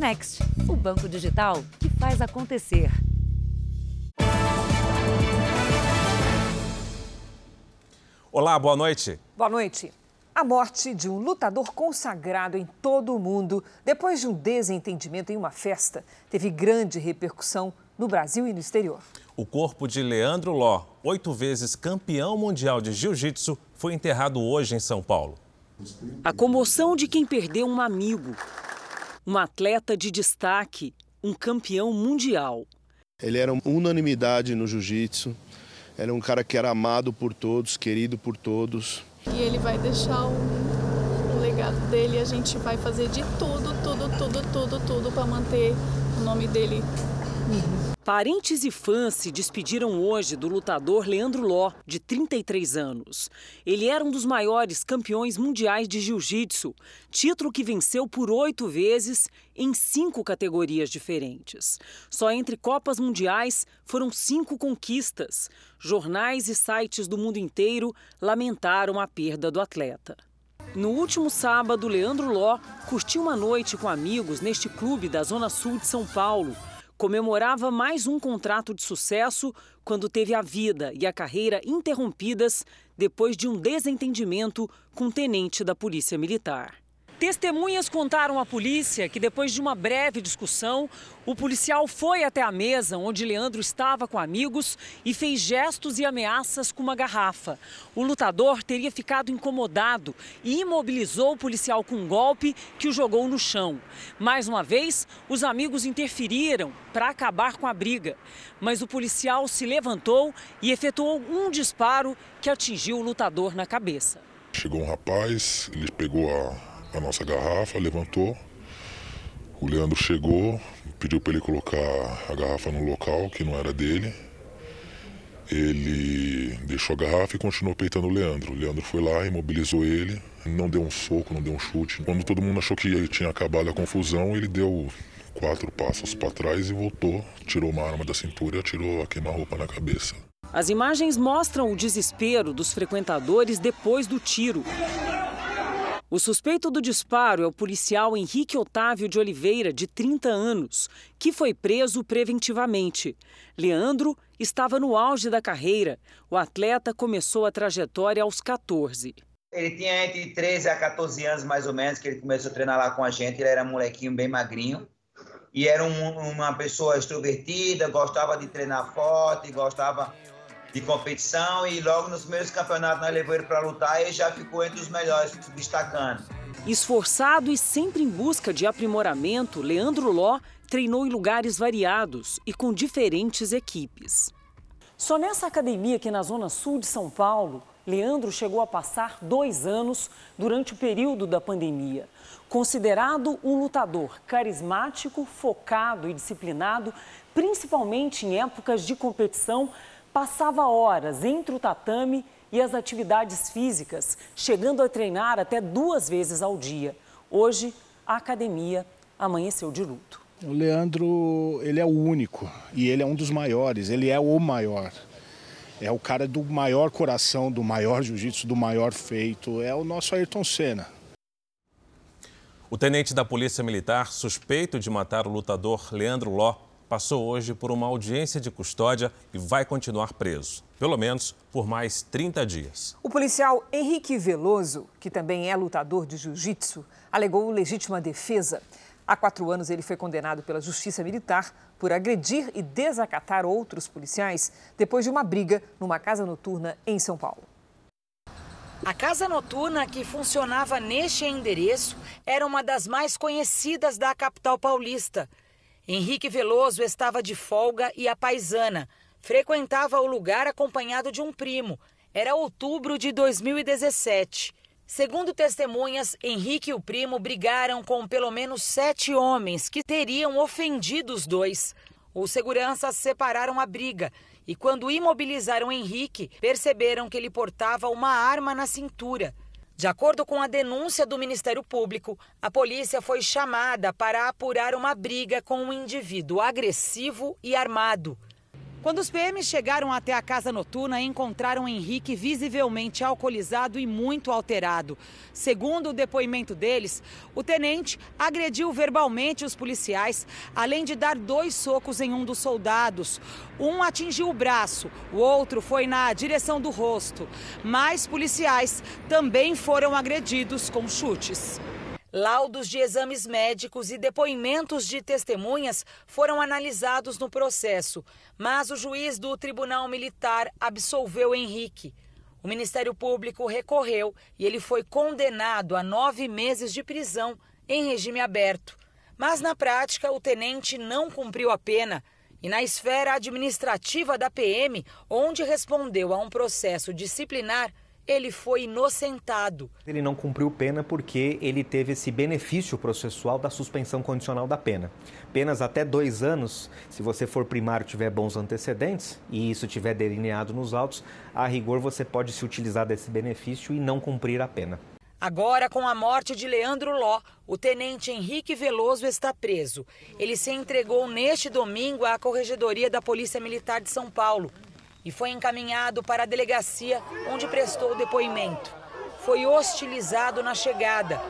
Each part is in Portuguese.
Next, o banco digital que faz acontecer. Olá, boa noite. Boa noite. A morte de um lutador consagrado em todo o mundo, depois de um desentendimento em uma festa, teve grande repercussão no Brasil e no exterior. O corpo de Leandro Ló, oito vezes campeão mundial de jiu-jitsu, foi enterrado hoje em São Paulo. A comoção de quem perdeu um amigo, um atleta de destaque, um campeão mundial. Ele era unanimidade no jiu-jitsu, era um cara que era amado por todos, querido por todos. E ele vai deixar o, o legado dele e a gente vai fazer de tudo, tudo, tudo, tudo, tudo para manter o nome dele Parentes e fãs se despediram hoje do lutador Leandro Ló, de 33 anos. Ele era um dos maiores campeões mundiais de jiu-jitsu, título que venceu por oito vezes em cinco categorias diferentes. Só entre Copas Mundiais foram cinco conquistas. Jornais e sites do mundo inteiro lamentaram a perda do atleta. No último sábado, Leandro Ló curtiu uma noite com amigos neste clube da Zona Sul de São Paulo comemorava mais um contrato de sucesso quando teve a vida e a carreira interrompidas depois de um desentendimento com um tenente da Polícia Militar. Testemunhas contaram à polícia que depois de uma breve discussão, o policial foi até a mesa onde Leandro estava com amigos e fez gestos e ameaças com uma garrafa. O lutador teria ficado incomodado e imobilizou o policial com um golpe que o jogou no chão. Mais uma vez, os amigos interferiram para acabar com a briga, mas o policial se levantou e efetuou um disparo que atingiu o lutador na cabeça. Chegou um rapaz, ele pegou a a nossa garrafa, levantou. O Leandro chegou, pediu para ele colocar a garrafa no local que não era dele. Ele deixou a garrafa e continuou peitando o Leandro. O Leandro foi lá, imobilizou ele, não deu um soco, não deu um chute. Quando todo mundo achou que tinha acabado a confusão, ele deu quatro passos para trás e voltou, tirou uma arma da cintura e atirou a queima-roupa na cabeça. As imagens mostram o desespero dos frequentadores depois do tiro. O suspeito do disparo é o policial Henrique Otávio de Oliveira, de 30 anos, que foi preso preventivamente. Leandro estava no auge da carreira. O atleta começou a trajetória aos 14. Ele tinha entre 13 a 14 anos, mais ou menos, que ele começou a treinar lá com a gente. Ele era um molequinho bem magrinho. E era um, uma pessoa extrovertida, gostava de treinar forte, gostava de competição e logo nos primeiros campeonatos nós levamos ele para lutar e já ficou entre os melhores, destacando. Esforçado e sempre em busca de aprimoramento, Leandro Ló treinou em lugares variados e com diferentes equipes. Só nessa academia aqui na zona sul de São Paulo, Leandro chegou a passar dois anos durante o período da pandemia. Considerado um lutador carismático, focado e disciplinado, principalmente em épocas de competição, passava horas entre o tatame e as atividades físicas, chegando a treinar até duas vezes ao dia. Hoje, a academia amanheceu de luto. O Leandro, ele é o único e ele é um dos maiores, ele é o maior. É o cara do maior coração, do maior jiu-jitsu, do maior feito. É o nosso Ayrton Senna. O tenente da Polícia Militar, suspeito de matar o lutador Leandro Ló, passou hoje por uma audiência de custódia e vai continuar preso, pelo menos por mais 30 dias. O policial Henrique Veloso, que também é lutador de jiu-jitsu, alegou legítima defesa. Há quatro anos, ele foi condenado pela Justiça Militar por agredir e desacatar outros policiais depois de uma briga numa casa noturna em São Paulo. A casa noturna que funcionava neste endereço era uma das mais conhecidas da capital paulista. Henrique Veloso estava de folga e a paisana. Frequentava o lugar acompanhado de um primo. Era outubro de 2017. Segundo testemunhas, Henrique e o primo brigaram com pelo menos sete homens que teriam ofendido os dois. Os seguranças separaram a briga e, quando imobilizaram Henrique, perceberam que ele portava uma arma na cintura. De acordo com a denúncia do Ministério Público, a polícia foi chamada para apurar uma briga com um indivíduo agressivo e armado. Quando os PMs chegaram até a casa noturna, encontraram Henrique visivelmente alcoolizado e muito alterado. Segundo o depoimento deles, o tenente agrediu verbalmente os policiais, além de dar dois socos em um dos soldados. Um atingiu o braço, o outro foi na direção do rosto. Mais policiais também foram agredidos com chutes. Laudos de exames médicos e depoimentos de testemunhas foram analisados no processo, mas o juiz do Tribunal Militar absolveu Henrique. O Ministério Público recorreu e ele foi condenado a nove meses de prisão em regime aberto. Mas na prática, o tenente não cumpriu a pena. E na esfera administrativa da PM, onde respondeu a um processo disciplinar, ele foi inocentado. Ele não cumpriu pena porque ele teve esse benefício processual da suspensão condicional da pena. Penas até dois anos, se você for primário tiver bons antecedentes e isso tiver delineado nos autos, a rigor você pode se utilizar desse benefício e não cumprir a pena. Agora, com a morte de Leandro Ló, o tenente Henrique Veloso está preso. Ele se entregou neste domingo à Corregedoria da Polícia Militar de São Paulo e foi encaminhado para a delegacia onde prestou depoimento. Foi hostilizado na chegada.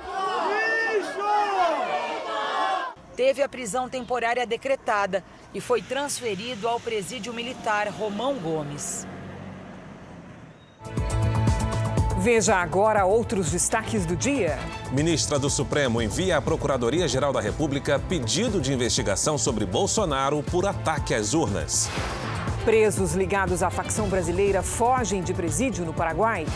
Teve a prisão temporária decretada e foi transferido ao presídio militar Romão Gomes. Veja agora outros destaques do dia. Ministra do Supremo envia à Procuradoria-Geral da República pedido de investigação sobre Bolsonaro por ataque às urnas. Presos ligados à facção brasileira fogem de presídio no Paraguai.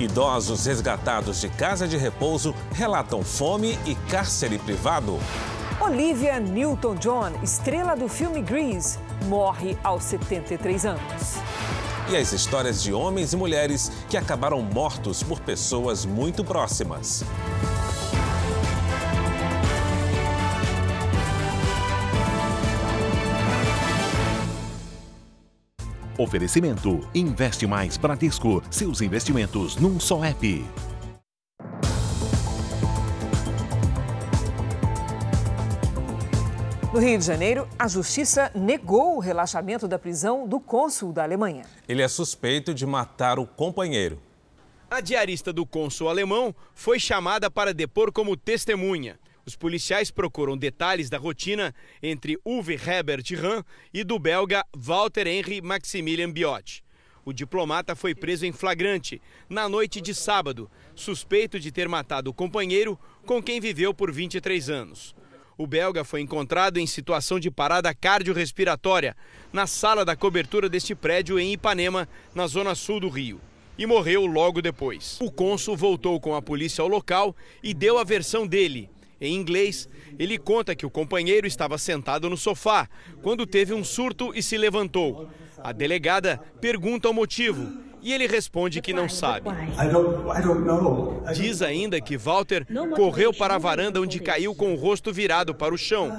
Idosos resgatados de casa de repouso relatam fome e cárcere privado. Olivia Newton-John, estrela do filme Grease, morre aos 73 anos. E as histórias de homens e mulheres que acabaram mortos por pessoas muito próximas. Oferecimento: Investe Mais Bradesco. Seus investimentos num só app. No Rio de Janeiro, a justiça negou o relaxamento da prisão do cônsul da Alemanha. Ele é suspeito de matar o companheiro. A diarista do cônsul alemão foi chamada para depor como testemunha. Os policiais procuram detalhes da rotina entre Uwe Herbert Rahn e do belga Walter Henry Maximilian Biot. O diplomata foi preso em flagrante na noite de sábado, suspeito de ter matado o companheiro com quem viveu por 23 anos. O belga foi encontrado em situação de parada cardiorrespiratória na sala da cobertura deste prédio em Ipanema, na zona sul do Rio, e morreu logo depois. O cônsul voltou com a polícia ao local e deu a versão dele, em inglês, ele conta que o companheiro estava sentado no sofá quando teve um surto e se levantou. A delegada pergunta o motivo e ele responde que não sabe. Diz ainda que Walter correu para a varanda onde caiu com o rosto virado para o chão.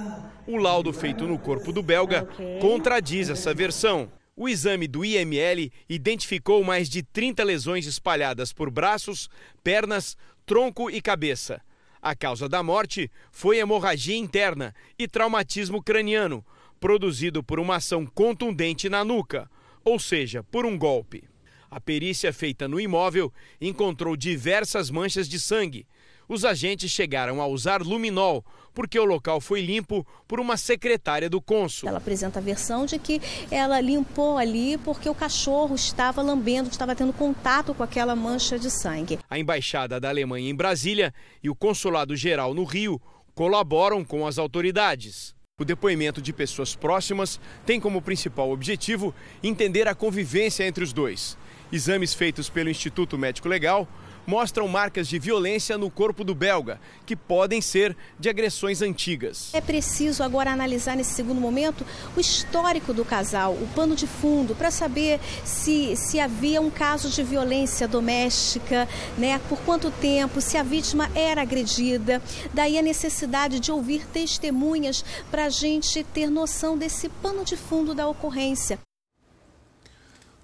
O laudo feito no corpo do belga contradiz essa versão. O exame do IML identificou mais de 30 lesões espalhadas por braços, pernas, tronco e cabeça. A causa da morte foi hemorragia interna e traumatismo craniano, produzido por uma ação contundente na nuca, ou seja, por um golpe. A perícia feita no imóvel encontrou diversas manchas de sangue, os agentes chegaram a usar luminol, porque o local foi limpo por uma secretária do cônsul. Ela apresenta a versão de que ela limpou ali porque o cachorro estava lambendo, estava tendo contato com aquela mancha de sangue. A embaixada da Alemanha em Brasília e o consulado geral no Rio colaboram com as autoridades. O depoimento de pessoas próximas tem como principal objetivo entender a convivência entre os dois. Exames feitos pelo Instituto Médico Legal mostram marcas de violência no corpo do belga, que podem ser de agressões antigas. É preciso agora analisar nesse segundo momento o histórico do casal, o pano de fundo, para saber se, se havia um caso de violência doméstica, né? por quanto tempo, se a vítima era agredida. Daí a necessidade de ouvir testemunhas para a gente ter noção desse pano de fundo da ocorrência.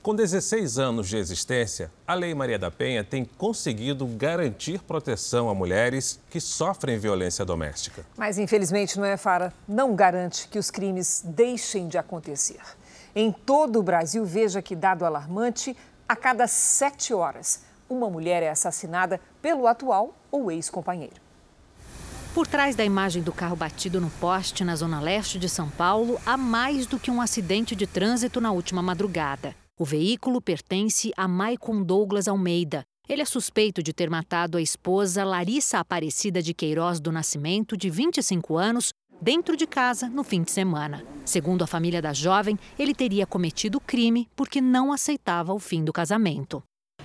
Com 16 anos de existência, a Lei Maria da Penha tem conseguido garantir proteção a mulheres que sofrem violência doméstica. Mas, infelizmente, não é, Fara? Não garante que os crimes deixem de acontecer. Em todo o Brasil, veja que dado alarmante, a cada sete horas, uma mulher é assassinada pelo atual ou ex-companheiro. Por trás da imagem do carro batido no poste na zona leste de São Paulo, há mais do que um acidente de trânsito na última madrugada. O veículo pertence a Maicon Douglas Almeida. Ele é suspeito de ter matado a esposa Larissa Aparecida de Queiroz do Nascimento, de 25 anos, dentro de casa no fim de semana. Segundo a família da jovem, ele teria cometido o crime porque não aceitava o fim do casamento.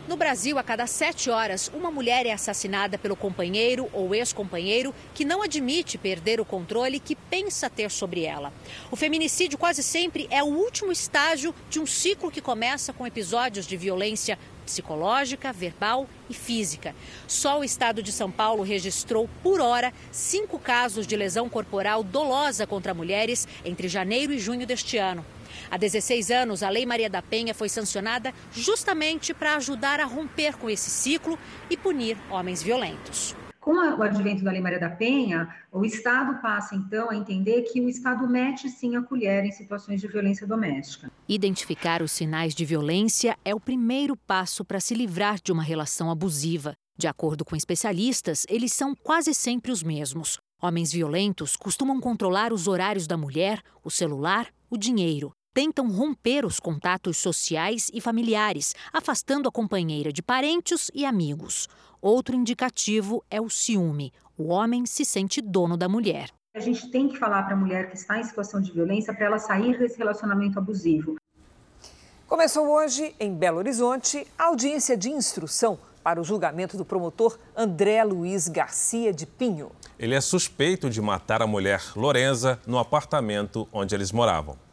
No Brasil, a cada sete horas, uma mulher é assassinada pelo companheiro ou ex-companheiro que não admite perder o controle que pensa ter sobre ela. O feminicídio quase sempre é o último estágio de um ciclo que começa com episódios de violência psicológica, verbal e física. Só o estado de São Paulo registrou, por hora, cinco casos de lesão corporal dolosa contra mulheres entre janeiro e junho deste ano. Há 16 anos, a Lei Maria da Penha foi sancionada justamente para ajudar a romper com esse ciclo e punir homens violentos. Com o advento da Lei Maria da Penha, o Estado passa então a entender que o Estado mete sim a colher em situações de violência doméstica. Identificar os sinais de violência é o primeiro passo para se livrar de uma relação abusiva. De acordo com especialistas, eles são quase sempre os mesmos. Homens violentos costumam controlar os horários da mulher, o celular, o dinheiro tentam romper os contatos sociais e familiares, afastando a companheira de parentes e amigos. Outro indicativo é o ciúme. O homem se sente dono da mulher. A gente tem que falar para a mulher que está em situação de violência para ela sair desse relacionamento abusivo. Começou hoje, em Belo Horizonte, a audiência de instrução para o julgamento do promotor André Luiz Garcia de Pinho. Ele é suspeito de matar a mulher Lorenza no apartamento onde eles moravam.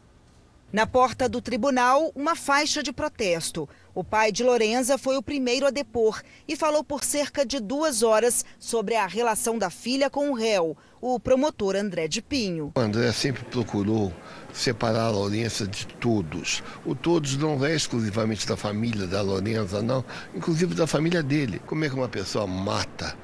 Na porta do tribunal, uma faixa de protesto. O pai de Lorenza foi o primeiro a depor e falou por cerca de duas horas sobre a relação da filha com o réu, o promotor André de Pinho. O André sempre procurou separar a Lorenza de todos. O todos não é exclusivamente da família da Lorenza, não, inclusive da família dele. Como é que uma pessoa mata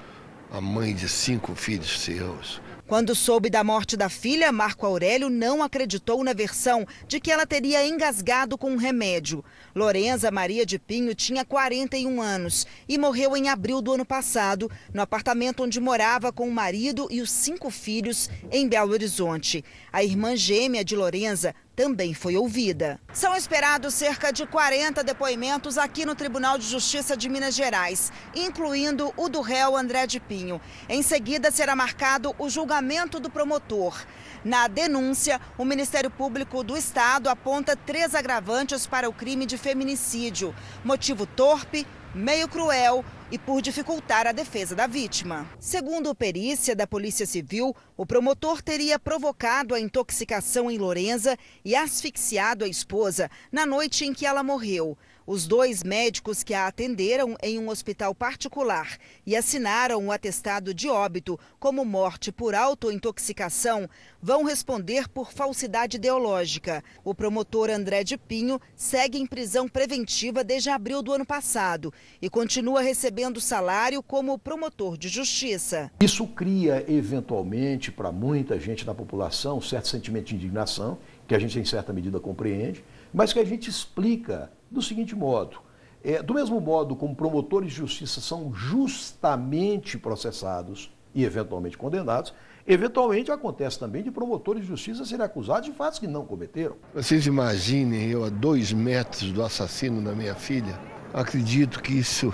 a mãe de cinco filhos seus? Quando soube da morte da filha, Marco Aurélio não acreditou na versão de que ela teria engasgado com um remédio. Lorenza Maria de Pinho tinha 41 anos e morreu em abril do ano passado, no apartamento onde morava com o marido e os cinco filhos em Belo Horizonte. A irmã gêmea de Lorenza também foi ouvida. São esperados cerca de 40 depoimentos aqui no Tribunal de Justiça de Minas Gerais, incluindo o do réu André de Pinho. Em seguida, será marcado o julgamento do promotor. Na denúncia, o Ministério Público do Estado aponta três agravantes para o crime de feminicídio: motivo torpe, meio cruel e por dificultar a defesa da vítima. Segundo perícia da Polícia Civil, o promotor teria provocado a intoxicação em Lorenza e asfixiado a esposa na noite em que ela morreu. Os dois médicos que a atenderam em um hospital particular e assinaram o atestado de óbito como morte por autointoxicação vão responder por falsidade ideológica. O promotor André de Pinho segue em prisão preventiva desde abril do ano passado e continua recebendo salário como promotor de justiça. Isso cria, eventualmente, para muita gente da população, um certo sentimento de indignação, que a gente, em certa medida, compreende, mas que a gente explica do seguinte modo. É, do mesmo modo como promotores de justiça são justamente processados e eventualmente condenados, eventualmente acontece também de promotores de justiça serem acusados de fatos que não cometeram. Vocês imaginem eu a dois metros do assassino da minha filha? Acredito que isso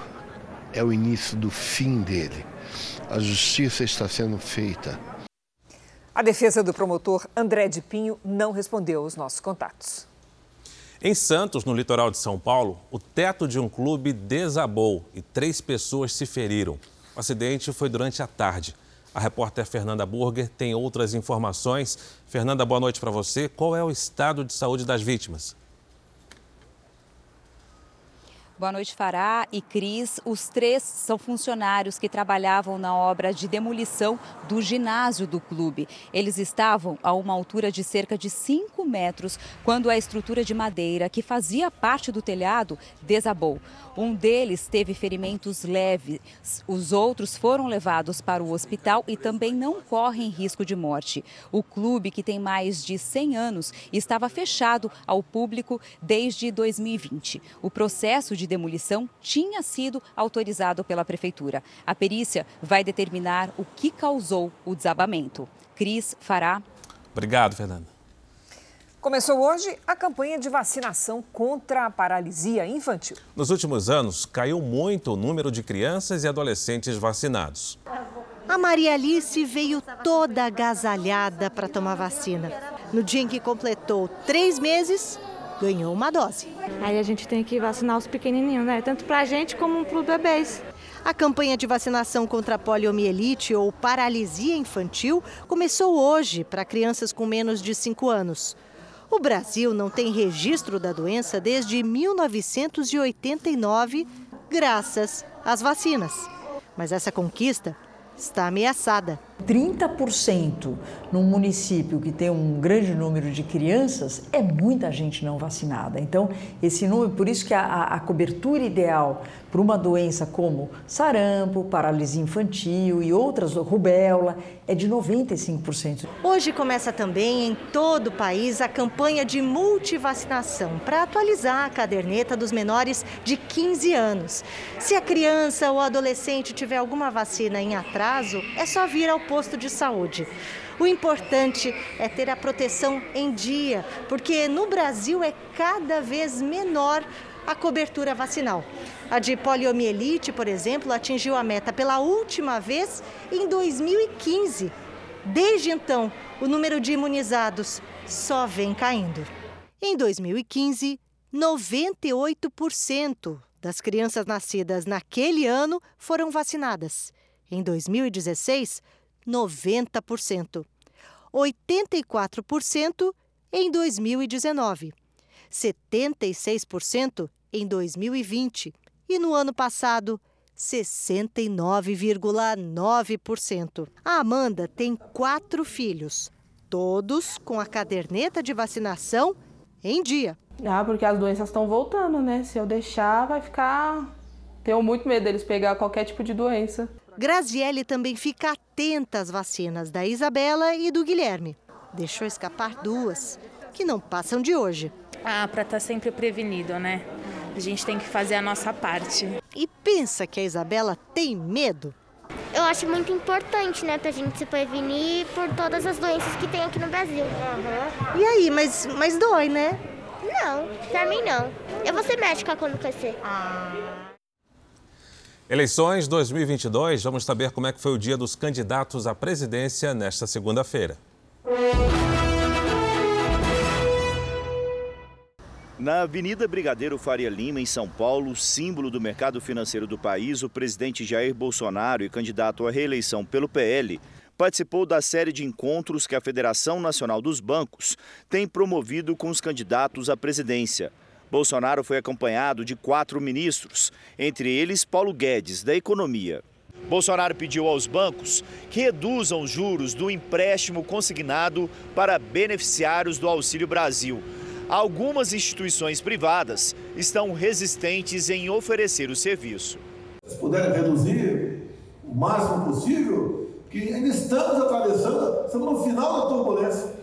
é o início do fim dele. A justiça está sendo feita. A defesa do promotor André de Pinho não respondeu aos nossos contatos. Em Santos, no litoral de São Paulo, o teto de um clube desabou e três pessoas se feriram. O acidente foi durante a tarde. A repórter Fernanda Burger tem outras informações. Fernanda, boa noite para você. Qual é o estado de saúde das vítimas? Boa noite, Fará e Cris. Os três são funcionários que trabalhavam na obra de demolição do ginásio do clube. Eles estavam a uma altura de cerca de 5 mil metros quando a estrutura de madeira que fazia parte do telhado desabou. Um deles teve ferimentos leves, os outros foram levados para o hospital e também não correm risco de morte. O clube, que tem mais de 100 anos, estava fechado ao público desde 2020. O processo de demolição tinha sido autorizado pela prefeitura. A perícia vai determinar o que causou o desabamento. Cris Fará. Obrigado, Fernanda. Começou hoje a campanha de vacinação contra a paralisia infantil. Nos últimos anos, caiu muito o número de crianças e adolescentes vacinados. A Maria Alice veio toda agasalhada para tomar vacina. No dia em que completou três meses, ganhou uma dose. Aí a gente tem que vacinar os pequenininhos, né? Tanto para a gente como para os bebês. A campanha de vacinação contra a poliomielite ou paralisia infantil começou hoje para crianças com menos de 5 anos. O Brasil não tem registro da doença desde 1989, graças às vacinas. Mas essa conquista está ameaçada. 30% num município que tem um grande número de crianças é muita gente não vacinada. Então, esse número, por isso que a, a cobertura ideal para uma doença como sarampo, paralisia infantil e outras, rubéola, é de 95%. Hoje começa também em todo o país a campanha de multivacinação para atualizar a caderneta dos menores de 15 anos. Se a criança ou adolescente tiver alguma vacina em atraso, é só vir ao posto de saúde. O importante é ter a proteção em dia, porque no Brasil é cada vez menor a cobertura vacinal. A de poliomielite, por exemplo, atingiu a meta pela última vez em 2015. Desde então, o número de imunizados só vem caindo. Em 2015, 98% das crianças nascidas naquele ano foram vacinadas. Em 2016, 90%. 84% em 2019. 76% em 2020 e no ano passado 69,9%. A Amanda tem quatro filhos, todos com a caderneta de vacinação em dia. Ah, porque as doenças estão voltando, né? Se eu deixar, vai ficar. Tenho muito medo deles pegar qualquer tipo de doença. Graziele também fica atenta às vacinas da Isabela e do Guilherme. Deixou escapar duas, que não passam de hoje. Ah, para estar tá sempre prevenido, né? A gente tem que fazer a nossa parte. E pensa que a Isabela tem medo? Eu acho muito importante, né, pra gente se prevenir por todas as doenças que tem aqui no Brasil. Uhum. E aí, mas, mas dói, né? Não, pra mim não. Eu vou ser médica quando crescer. Ah. Eleições 2022, vamos saber como é que foi o dia dos candidatos à presidência nesta segunda-feira. Na Avenida Brigadeiro Faria Lima, em São Paulo, símbolo do mercado financeiro do país, o presidente Jair Bolsonaro e candidato à reeleição pelo PL participou da série de encontros que a Federação Nacional dos Bancos tem promovido com os candidatos à presidência. Bolsonaro foi acompanhado de quatro ministros, entre eles Paulo Guedes, da Economia. Bolsonaro pediu aos bancos que reduzam os juros do empréstimo consignado para beneficiários do Auxílio Brasil. Algumas instituições privadas estão resistentes em oferecer o serviço. Se puderem reduzir o máximo possível, que ainda estamos atravessando, estamos no final da turbulência,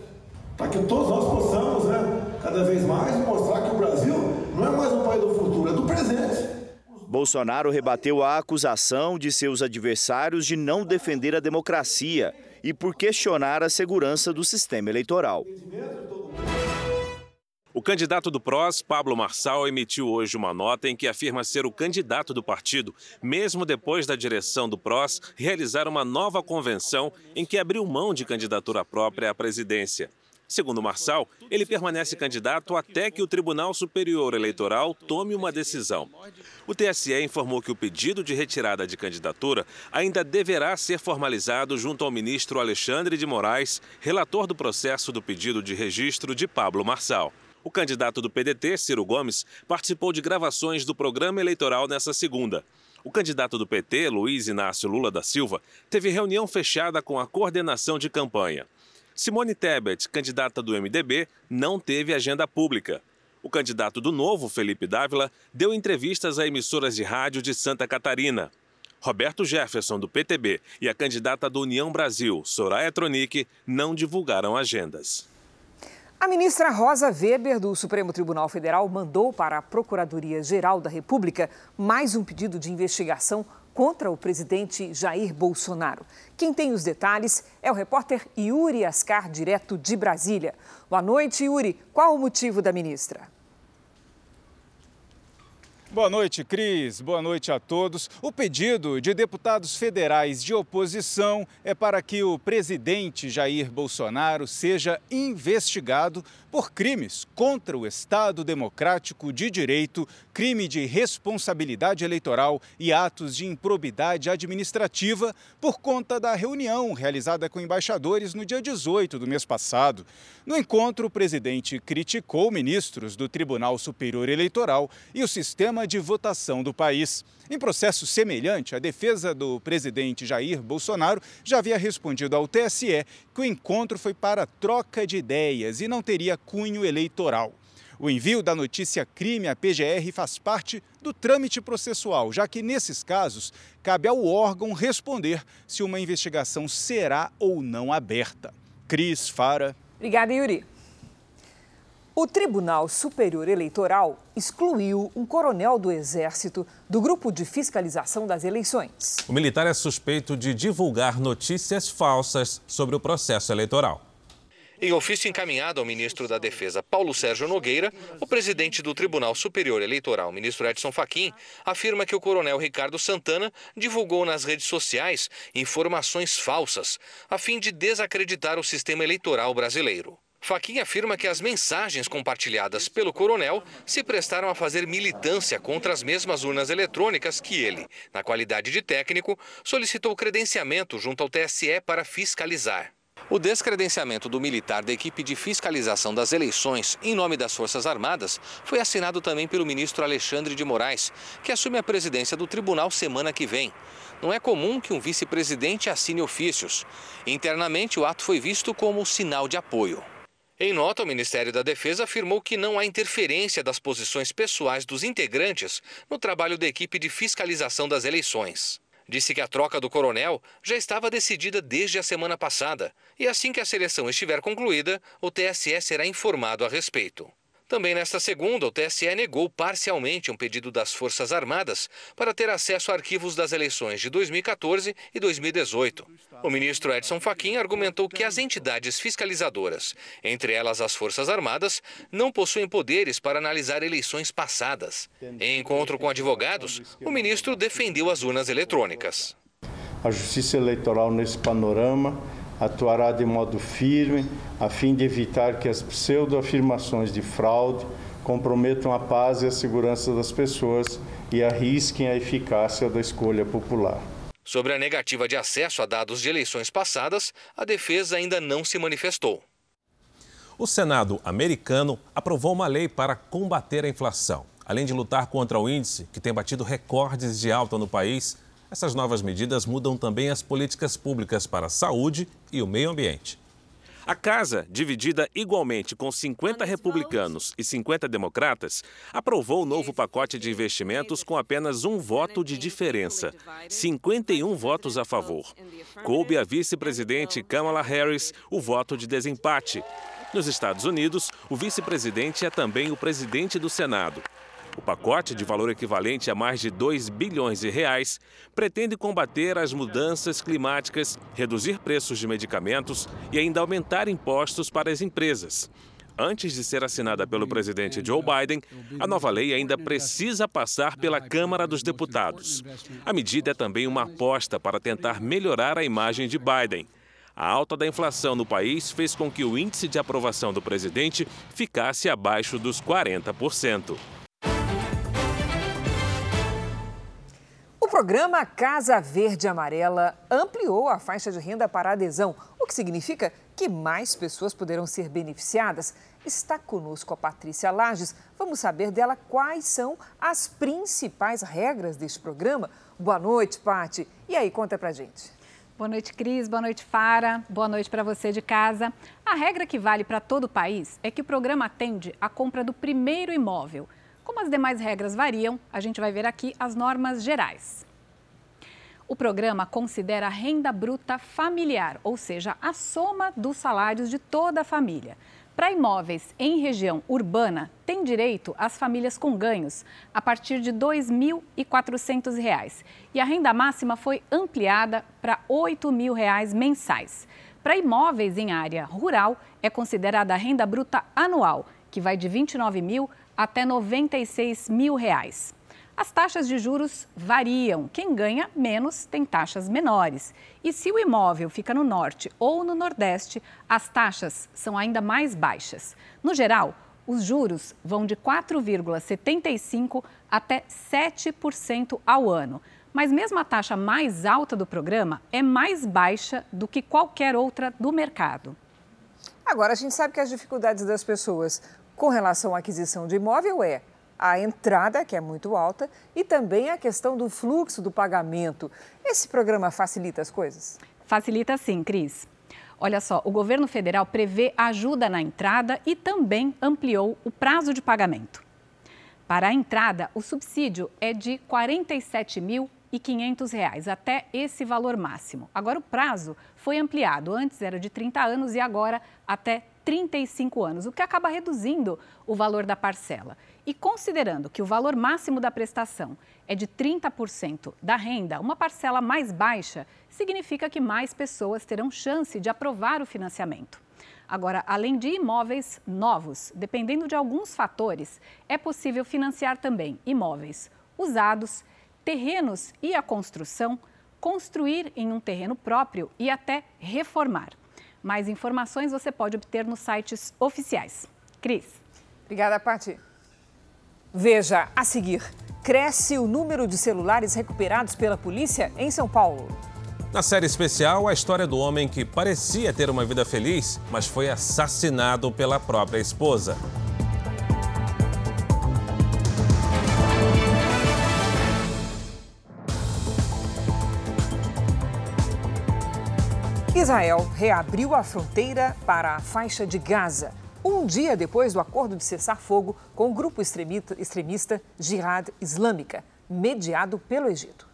para que todos nós possamos, né, cada vez mais mostrar que o Brasil não é mais um país do futuro, é do presente. Bolsonaro rebateu a acusação de seus adversários de não defender a democracia e por questionar a segurança do sistema eleitoral. O candidato do PROS, Pablo Marçal, emitiu hoje uma nota em que afirma ser o candidato do partido, mesmo depois da direção do PROS realizar uma nova convenção em que abriu mão de candidatura própria à presidência. Segundo Marçal, ele permanece candidato até que o Tribunal Superior Eleitoral tome uma decisão. O TSE informou que o pedido de retirada de candidatura ainda deverá ser formalizado junto ao ministro Alexandre de Moraes, relator do processo do pedido de registro de Pablo Marçal. O candidato do PDT, Ciro Gomes, participou de gravações do programa eleitoral nessa segunda. O candidato do PT, Luiz Inácio Lula da Silva, teve reunião fechada com a coordenação de campanha. Simone Tebet, candidata do MDB, não teve agenda pública. O candidato do Novo, Felipe Dávila, deu entrevistas a emissoras de rádio de Santa Catarina. Roberto Jefferson, do PTB, e a candidata do União Brasil, Soraya Tronic, não divulgaram agendas. A ministra Rosa Weber, do Supremo Tribunal Federal, mandou para a Procuradoria-Geral da República mais um pedido de investigação contra o presidente Jair Bolsonaro. Quem tem os detalhes é o repórter Yuri Ascar, direto de Brasília. Boa noite, Yuri. Qual o motivo da ministra? Boa noite, Cris. Boa noite a todos. O pedido de deputados federais de oposição é para que o presidente Jair Bolsonaro seja investigado por crimes contra o Estado Democrático de Direito, crime de responsabilidade eleitoral e atos de improbidade administrativa por conta da reunião realizada com embaixadores no dia 18 do mês passado. No encontro, o presidente criticou ministros do Tribunal Superior Eleitoral e o sistema de votação do país. Em processo semelhante, a defesa do presidente Jair Bolsonaro já havia respondido ao TSE que o encontro foi para troca de ideias e não teria cunho eleitoral. O envio da notícia crime à PGR faz parte do trâmite processual, já que nesses casos cabe ao órgão responder se uma investigação será ou não aberta. Cris Fara. Obrigada, Yuri. O Tribunal Superior Eleitoral excluiu um coronel do Exército do grupo de fiscalização das eleições. O militar é suspeito de divulgar notícias falsas sobre o processo eleitoral. Em ofício encaminhado ao ministro da Defesa, Paulo Sérgio Nogueira, o presidente do Tribunal Superior Eleitoral, ministro Edson Fachin, afirma que o coronel Ricardo Santana divulgou nas redes sociais informações falsas, a fim de desacreditar o sistema eleitoral brasileiro. Faquinha afirma que as mensagens compartilhadas pelo coronel se prestaram a fazer militância contra as mesmas urnas eletrônicas que ele, na qualidade de técnico, solicitou credenciamento junto ao TSE para fiscalizar. O descredenciamento do militar da equipe de fiscalização das eleições em nome das Forças Armadas foi assinado também pelo ministro Alexandre de Moraes, que assume a presidência do tribunal semana que vem. Não é comum que um vice-presidente assine ofícios. Internamente, o ato foi visto como sinal de apoio. Em nota, o Ministério da Defesa afirmou que não há interferência das posições pessoais dos integrantes no trabalho da equipe de fiscalização das eleições. Disse que a troca do coronel já estava decidida desde a semana passada e assim que a seleção estiver concluída, o TSE será informado a respeito. Também nesta segunda, o TSE negou parcialmente um pedido das Forças Armadas para ter acesso a arquivos das eleições de 2014 e 2018. O ministro Edson Fachin argumentou que as entidades fiscalizadoras, entre elas as Forças Armadas, não possuem poderes para analisar eleições passadas. Em encontro com advogados, o ministro defendeu as urnas eletrônicas. A Justiça Eleitoral, nesse panorama, atuará de modo firme a fim de evitar que as pseudoafirmações de fraude comprometam a paz e a segurança das pessoas e arrisquem a eficácia da escolha popular. Sobre a negativa de acesso a dados de eleições passadas, a defesa ainda não se manifestou. O Senado americano aprovou uma lei para combater a inflação. Além de lutar contra o índice, que tem batido recordes de alta no país, essas novas medidas mudam também as políticas públicas para a saúde e o meio ambiente. A casa, dividida igualmente com 50 republicanos e 50 democratas, aprovou o novo pacote de investimentos com apenas um voto de diferença, 51 votos a favor. Coube à vice-presidente Kamala Harris o voto de desempate. Nos Estados Unidos, o vice-presidente é também o presidente do Senado. O pacote, de valor equivalente a mais de 2 bilhões de reais, pretende combater as mudanças climáticas, reduzir preços de medicamentos e ainda aumentar impostos para as empresas. Antes de ser assinada pelo presidente Joe Biden, a nova lei ainda precisa passar pela Câmara dos Deputados. A medida é também uma aposta para tentar melhorar a imagem de Biden. A alta da inflação no país fez com que o índice de aprovação do presidente ficasse abaixo dos 40%. Programa Casa Verde Amarela ampliou a faixa de renda para adesão, o que significa que mais pessoas poderão ser beneficiadas. Está conosco a Patrícia Lages. Vamos saber dela quais são as principais regras deste programa. Boa noite, Pati. E aí, conta pra gente. Boa noite, Cris. Boa noite, Fara. Boa noite para você de casa. A regra que vale para todo o país é que o programa atende à compra do primeiro imóvel. Como as demais regras variam, a gente vai ver aqui as normas gerais. O programa considera a renda bruta familiar, ou seja, a soma dos salários de toda a família. Para imóveis em região urbana, tem direito as famílias com ganhos a partir de R$ 2.400 e a renda máxima foi ampliada para 8 mil reais mensais. Para imóveis em área rural, é considerada a renda bruta anual, que vai de R$ 29 mil até 96 mil reais. As taxas de juros variam. Quem ganha menos tem taxas menores. E se o imóvel fica no norte ou no nordeste, as taxas são ainda mais baixas. No geral, os juros vão de 4,75% até 7% ao ano. Mas mesmo a taxa mais alta do programa é mais baixa do que qualquer outra do mercado. Agora, a gente sabe que as dificuldades das pessoas com relação à aquisição de imóvel é a entrada, que é muito alta, e também a questão do fluxo do pagamento. Esse programa facilita as coisas? Facilita sim, Cris. Olha só, o governo federal prevê ajuda na entrada e também ampliou o prazo de pagamento. Para a entrada, o subsídio é de R$ 47.500 até esse valor máximo. Agora, o prazo foi ampliado. Antes era de 30 anos e agora até 35 anos, o que acaba reduzindo o valor da parcela. E considerando que o valor máximo da prestação é de 30% da renda, uma parcela mais baixa significa que mais pessoas terão chance de aprovar o financiamento. Agora, além de imóveis novos, dependendo de alguns fatores, é possível financiar também imóveis usados, terrenos e a construção, construir em um terreno próprio e até reformar. Mais informações você pode obter nos sites oficiais. Cris. Obrigada, Paty. Veja a seguir: cresce o número de celulares recuperados pela polícia em São Paulo. Na série especial, a história do homem que parecia ter uma vida feliz, mas foi assassinado pela própria esposa. Israel reabriu a fronteira para a faixa de Gaza um dia depois do acordo de cessar fogo com o grupo extremista, Jihad Islâmica, mediado pelo Egito.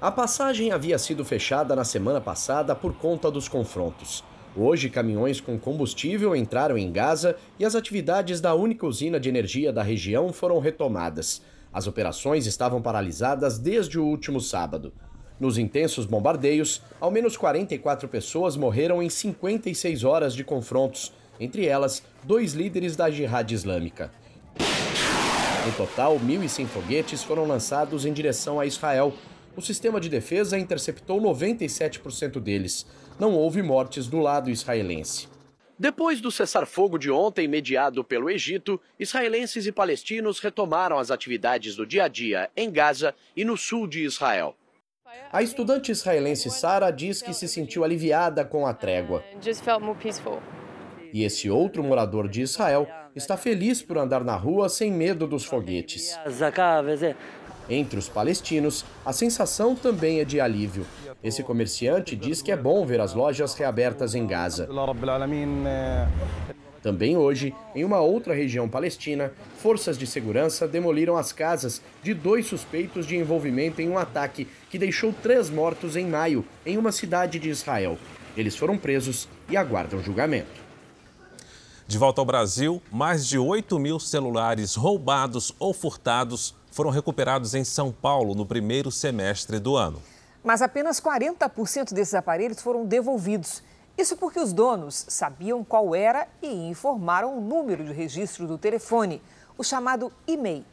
A passagem havia sido fechada na semana passada por conta dos confrontos. Hoje, caminhões com combustível entraram em Gaza e as atividades da única usina de energia da região foram retomadas. As operações estavam paralisadas desde o último sábado. Nos intensos bombardeios, ao menos 44 pessoas morreram em 56 horas de confrontos entre elas dois líderes da Jihad Islâmica. No total, 1.100 foguetes foram lançados em direção a Israel. O sistema de defesa interceptou 97% deles. Não houve mortes do lado israelense. Depois do cessar-fogo de ontem, mediado pelo Egito, israelenses e palestinos retomaram as atividades do dia a dia em Gaza e no sul de Israel. A estudante israelense Sara diz que se sentiu aliviada com a trégua. E esse outro morador de Israel está feliz por andar na rua sem medo dos foguetes. Entre os palestinos, a sensação também é de alívio. Esse comerciante diz que é bom ver as lojas reabertas em Gaza. Também hoje, em uma outra região palestina, forças de segurança demoliram as casas de dois suspeitos de envolvimento em um ataque que deixou três mortos em maio, em uma cidade de Israel. Eles foram presos e aguardam julgamento. De volta ao Brasil, mais de 8 mil celulares roubados ou furtados foram recuperados em São Paulo no primeiro semestre do ano. Mas apenas 40% desses aparelhos foram devolvidos. Isso porque os donos sabiam qual era e informaram o número de registro do telefone, o chamado e-mail.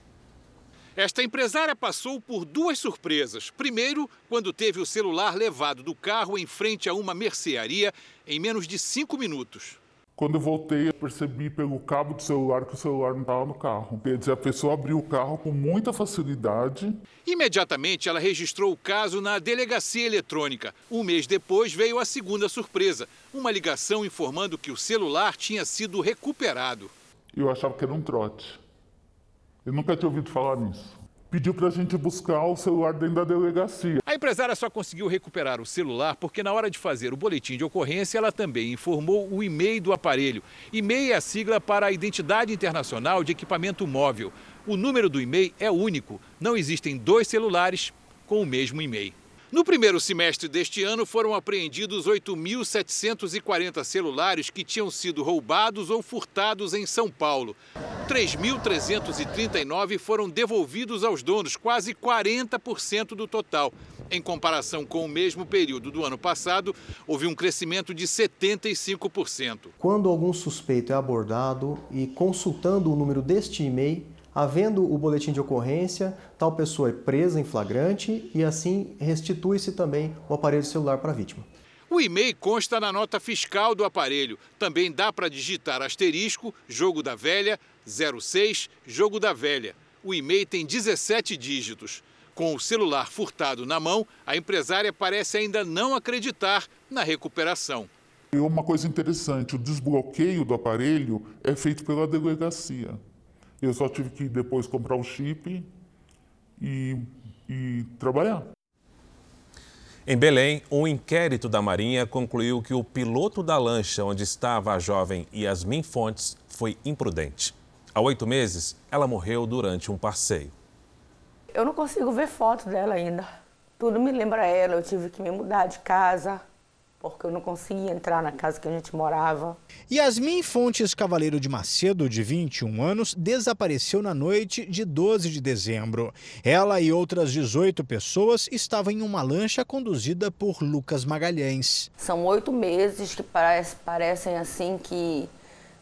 Esta empresária passou por duas surpresas. Primeiro, quando teve o celular levado do carro em frente a uma mercearia em menos de cinco minutos. Quando eu voltei, eu percebi pelo cabo do celular que o celular não estava no carro. Quer dizer, a pessoa abriu o carro com muita facilidade. Imediatamente, ela registrou o caso na delegacia eletrônica. Um mês depois, veio a segunda surpresa: uma ligação informando que o celular tinha sido recuperado. Eu achava que era um trote. Eu nunca tinha ouvido falar nisso. Pediu para a gente buscar o celular dentro da delegacia. A empresária só conseguiu recuperar o celular porque, na hora de fazer o boletim de ocorrência, ela também informou o e-mail do aparelho. E-mail é a sigla para a Identidade Internacional de Equipamento Móvel. O número do e-mail é único, não existem dois celulares com o mesmo e-mail. No primeiro semestre deste ano, foram apreendidos 8.740 celulares que tinham sido roubados ou furtados em São Paulo. 3.339 foram devolvidos aos donos, quase 40% do total. Em comparação com o mesmo período do ano passado, houve um crescimento de 75%. Quando algum suspeito é abordado e consultando o número deste e-mail, Havendo o boletim de ocorrência, tal pessoa é presa em flagrante e assim restitui-se também o aparelho celular para a vítima. O e-mail consta na nota fiscal do aparelho. Também dá para digitar asterisco, jogo da velha, 06, jogo da velha. O e-mail tem 17 dígitos. Com o celular furtado na mão, a empresária parece ainda não acreditar na recuperação. E uma coisa interessante, o desbloqueio do aparelho é feito pela delegacia. Eu só tive que depois comprar o chip e, e trabalhar. Em Belém, um inquérito da Marinha concluiu que o piloto da lancha onde estava a jovem Yasmin Fontes foi imprudente. Há oito meses, ela morreu durante um passeio. Eu não consigo ver foto dela ainda. Tudo me lembra ela. Eu tive que me mudar de casa porque eu não conseguia entrar na casa que a gente morava. Yasmin Fontes Cavaleiro de Macedo, de 21 anos, desapareceu na noite de 12 de dezembro. Ela e outras 18 pessoas estavam em uma lancha conduzida por Lucas Magalhães. São oito meses que parece, parecem assim que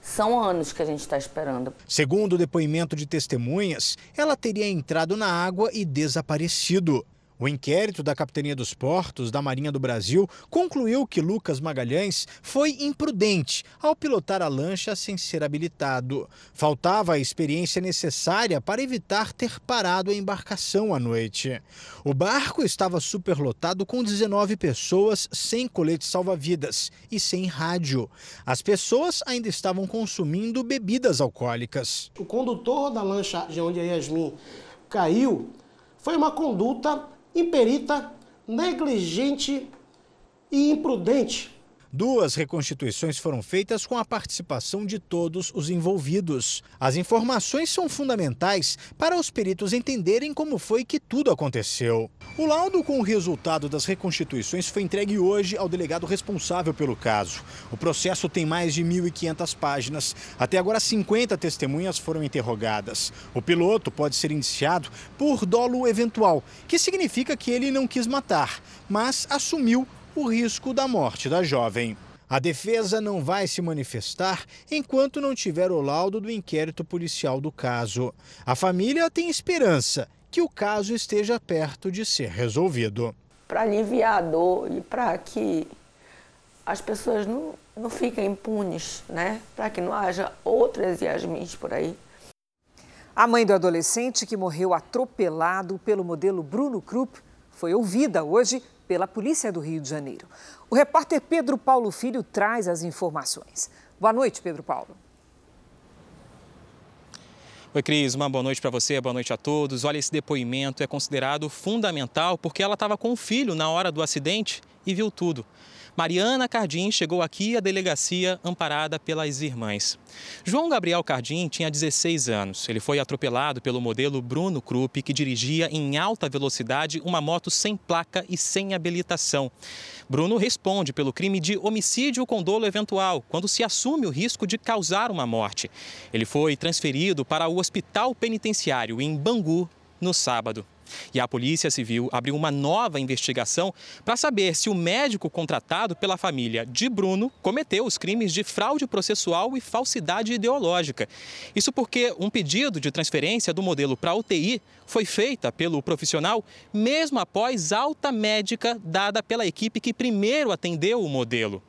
são anos que a gente está esperando. Segundo o depoimento de testemunhas, ela teria entrado na água e desaparecido. O inquérito da Capitania dos Portos da Marinha do Brasil concluiu que Lucas Magalhães foi imprudente ao pilotar a lancha sem ser habilitado. Faltava a experiência necessária para evitar ter parado a embarcação à noite. O barco estava superlotado com 19 pessoas sem colete salva-vidas e sem rádio. As pessoas ainda estavam consumindo bebidas alcoólicas. O condutor da lancha de onde a Yasmin caiu foi uma conduta imperita, negligente e imprudente Duas reconstituições foram feitas com a participação de todos os envolvidos. As informações são fundamentais para os peritos entenderem como foi que tudo aconteceu. O laudo com o resultado das reconstituições foi entregue hoje ao delegado responsável pelo caso. O processo tem mais de 1.500 páginas. Até agora, 50 testemunhas foram interrogadas. O piloto pode ser indiciado por dolo eventual, que significa que ele não quis matar, mas assumiu o risco da morte da jovem. A defesa não vai se manifestar enquanto não tiver o laudo do inquérito policial do caso. A família tem esperança que o caso esteja perto de ser resolvido. Para aliviar a dor e para que as pessoas não, não fiquem impunes, né? Para que não haja outras Yasmins por aí. A mãe do adolescente que morreu atropelado pelo modelo Bruno Krupp foi ouvida hoje pela Polícia do Rio de Janeiro. O repórter Pedro Paulo Filho traz as informações. Boa noite, Pedro Paulo. Oi, Cris, uma boa noite para você, boa noite a todos. Olha, esse depoimento é considerado fundamental porque ela estava com o filho na hora do acidente e viu tudo. Mariana Cardim chegou aqui à delegacia amparada pelas irmãs. João Gabriel Cardim tinha 16 anos. Ele foi atropelado pelo modelo Bruno Krupp, que dirigia em alta velocidade uma moto sem placa e sem habilitação. Bruno responde pelo crime de homicídio com dolo eventual, quando se assume o risco de causar uma morte. Ele foi transferido para o hospital penitenciário em Bangu no sábado. E a Polícia Civil abriu uma nova investigação para saber se o médico contratado pela família de Bruno cometeu os crimes de fraude processual e falsidade ideológica. Isso porque um pedido de transferência do modelo para UTI foi feita pelo profissional mesmo após alta médica dada pela equipe que primeiro atendeu o modelo.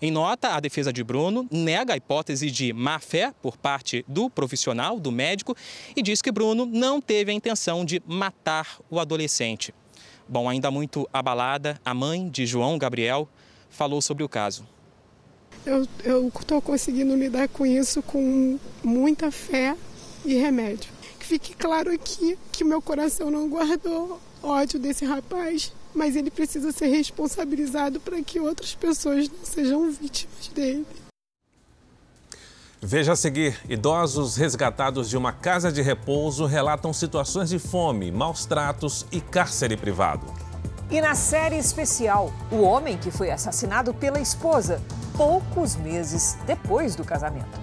Em nota, a defesa de Bruno nega a hipótese de má-fé por parte do profissional, do médico, e diz que Bruno não teve a intenção de matar o adolescente. Bom, ainda muito abalada, a mãe de João Gabriel falou sobre o caso. Eu estou conseguindo lidar com isso com muita fé e remédio que fique claro aqui que meu coração não guardou ódio desse rapaz, mas ele precisa ser responsabilizado para que outras pessoas não sejam vítimas dele. Veja a seguir: idosos resgatados de uma casa de repouso relatam situações de fome, maus tratos e cárcere privado. E na série especial, o homem que foi assassinado pela esposa, poucos meses depois do casamento.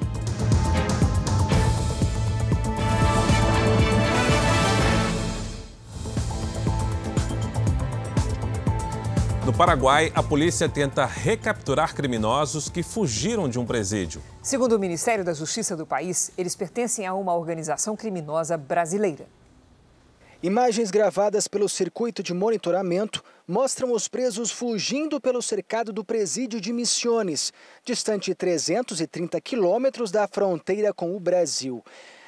Paraguai, a polícia tenta recapturar criminosos que fugiram de um presídio. Segundo o Ministério da Justiça do país, eles pertencem a uma organização criminosa brasileira. Imagens gravadas pelo circuito de monitoramento mostram os presos fugindo pelo cercado do presídio de Missiones, distante 330 quilômetros da fronteira com o Brasil.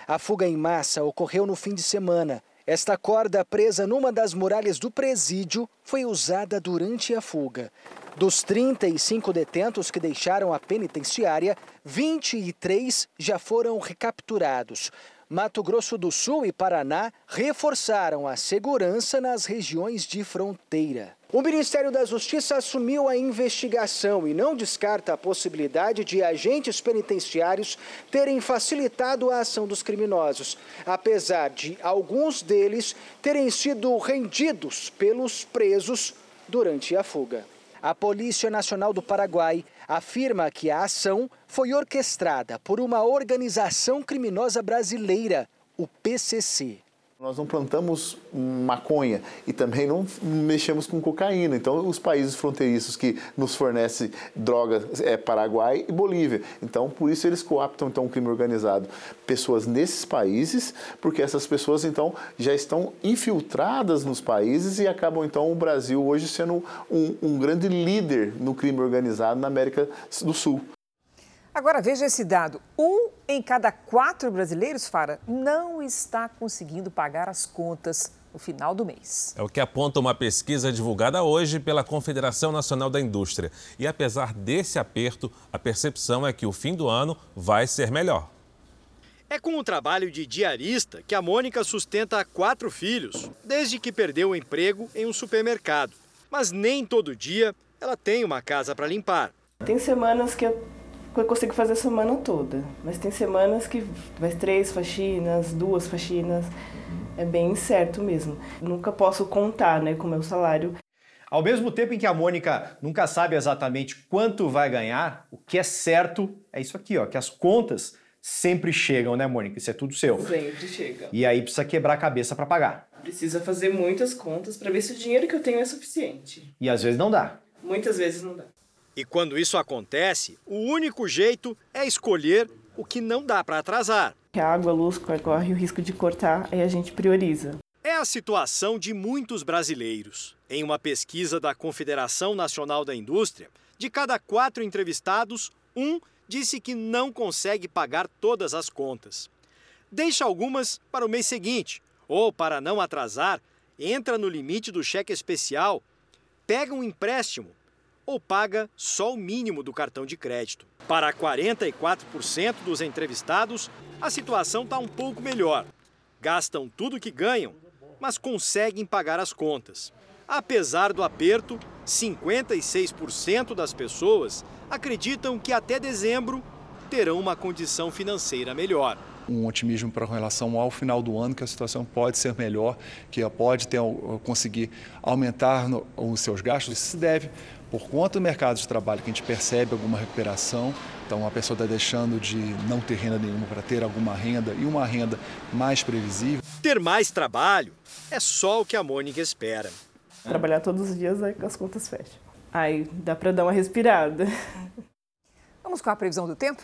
A fuga em massa ocorreu no fim de semana. Esta corda presa numa das muralhas do presídio foi usada durante a fuga. Dos 35 detentos que deixaram a penitenciária, 23 já foram recapturados. Mato Grosso do Sul e Paraná reforçaram a segurança nas regiões de fronteira. O Ministério da Justiça assumiu a investigação e não descarta a possibilidade de agentes penitenciários terem facilitado a ação dos criminosos, apesar de alguns deles terem sido rendidos pelos presos durante a fuga. A Polícia Nacional do Paraguai afirma que a ação foi orquestrada por uma organização criminosa brasileira, o PCC. Nós não plantamos maconha e também não mexemos com cocaína. Então, os países fronteiriços que nos fornecem drogas é Paraguai e Bolívia. Então, por isso eles coaptam então o crime organizado. Pessoas nesses países, porque essas pessoas então já estão infiltradas nos países e acabam então o Brasil hoje sendo um, um grande líder no crime organizado na América do Sul. Agora veja esse dado: um em cada quatro brasileiros, Fara, não está conseguindo pagar as contas no final do mês. É o que aponta uma pesquisa divulgada hoje pela Confederação Nacional da Indústria. E apesar desse aperto, a percepção é que o fim do ano vai ser melhor. É com o trabalho de diarista que a Mônica sustenta quatro filhos, desde que perdeu o emprego em um supermercado. Mas nem todo dia ela tem uma casa para limpar. Tem semanas que eu eu consigo fazer a semana toda. Mas tem semanas que vai três faxinas, duas faxinas. É bem incerto mesmo. Nunca posso contar né, com o meu salário. Ao mesmo tempo em que a Mônica nunca sabe exatamente quanto vai ganhar, o que é certo é isso aqui, ó, que as contas sempre chegam, né, Mônica? Isso é tudo seu. Sempre chega. E aí precisa quebrar a cabeça para pagar. Precisa fazer muitas contas para ver se o dinheiro que eu tenho é suficiente. E às vezes não dá. Muitas vezes não dá. E quando isso acontece, o único jeito é escolher o que não dá para atrasar. A água, a luz corre o risco de cortar, aí a gente prioriza. É a situação de muitos brasileiros. Em uma pesquisa da Confederação Nacional da Indústria, de cada quatro entrevistados, um disse que não consegue pagar todas as contas. Deixa algumas para o mês seguinte, ou para não atrasar, entra no limite do cheque especial, pega um empréstimo ou paga só o mínimo do cartão de crédito. Para 44% dos entrevistados, a situação está um pouco melhor. Gastam tudo que ganham, mas conseguem pagar as contas. Apesar do aperto, 56% das pessoas acreditam que até dezembro terão uma condição financeira melhor um otimismo para relação ao final do ano que a situação pode ser melhor, que pode ter, conseguir aumentar no, os seus gastos. Isso se deve por conta do mercado de trabalho que a gente percebe alguma recuperação, então a pessoa está deixando de não ter renda nenhuma para ter alguma renda e uma renda mais previsível. Ter mais trabalho é só o que a Mônica espera. Trabalhar todos os dias aí as contas fecham. Aí dá para dar uma respirada. Vamos com a previsão do tempo?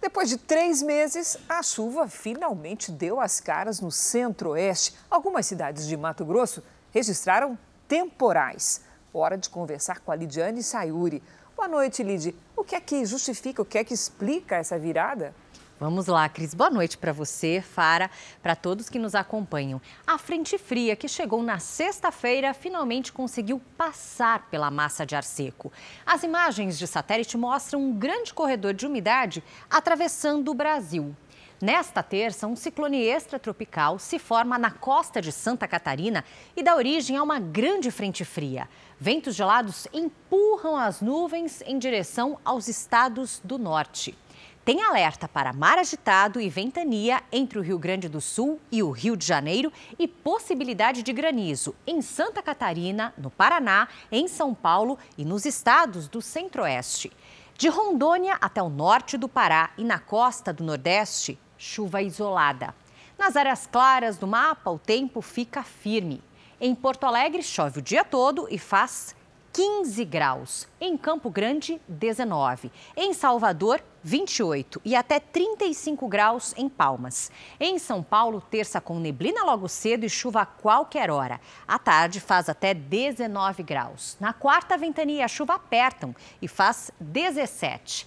Depois de três meses, a chuva finalmente deu as caras no centro-oeste. Algumas cidades de Mato Grosso registraram temporais. Hora de conversar com a Lidiane Sayuri. Boa noite, Lid. O que é que justifica, o que é que explica essa virada? Vamos lá, Cris. Boa noite para você, Fara, para todos que nos acompanham. A frente fria que chegou na sexta-feira finalmente conseguiu passar pela massa de ar seco. As imagens de satélite mostram um grande corredor de umidade atravessando o Brasil. Nesta terça, um ciclone extratropical se forma na costa de Santa Catarina e dá origem a uma grande frente fria. Ventos gelados empurram as nuvens em direção aos estados do norte. Tem alerta para mar agitado e ventania entre o Rio Grande do Sul e o Rio de Janeiro e possibilidade de granizo em Santa Catarina, no Paraná, em São Paulo e nos estados do Centro-Oeste. De Rondônia até o norte do Pará e na costa do Nordeste, chuva isolada. Nas áreas claras do mapa, o tempo fica firme. Em Porto Alegre, chove o dia todo e faz 15 graus. Em Campo Grande, 19. Em Salvador, 28 e até 35 graus em Palmas. Em São Paulo, terça com neblina logo cedo e chuva a qualquer hora. À tarde faz até 19 graus. Na quarta, ventania a chuva apertam e faz 17.